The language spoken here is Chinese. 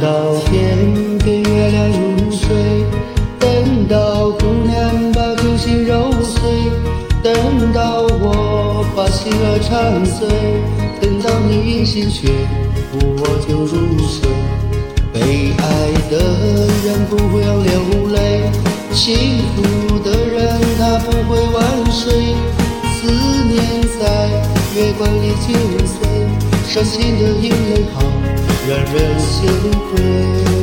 等到天边月亮入睡，等到姑娘把酒心揉碎，等到我把心儿唱碎，等到你音信却步我就入睡。被爱的人不会流泪，幸福的人他不会晚睡。思念在月光里纠碎，伤心的眼泪好。让人心灰。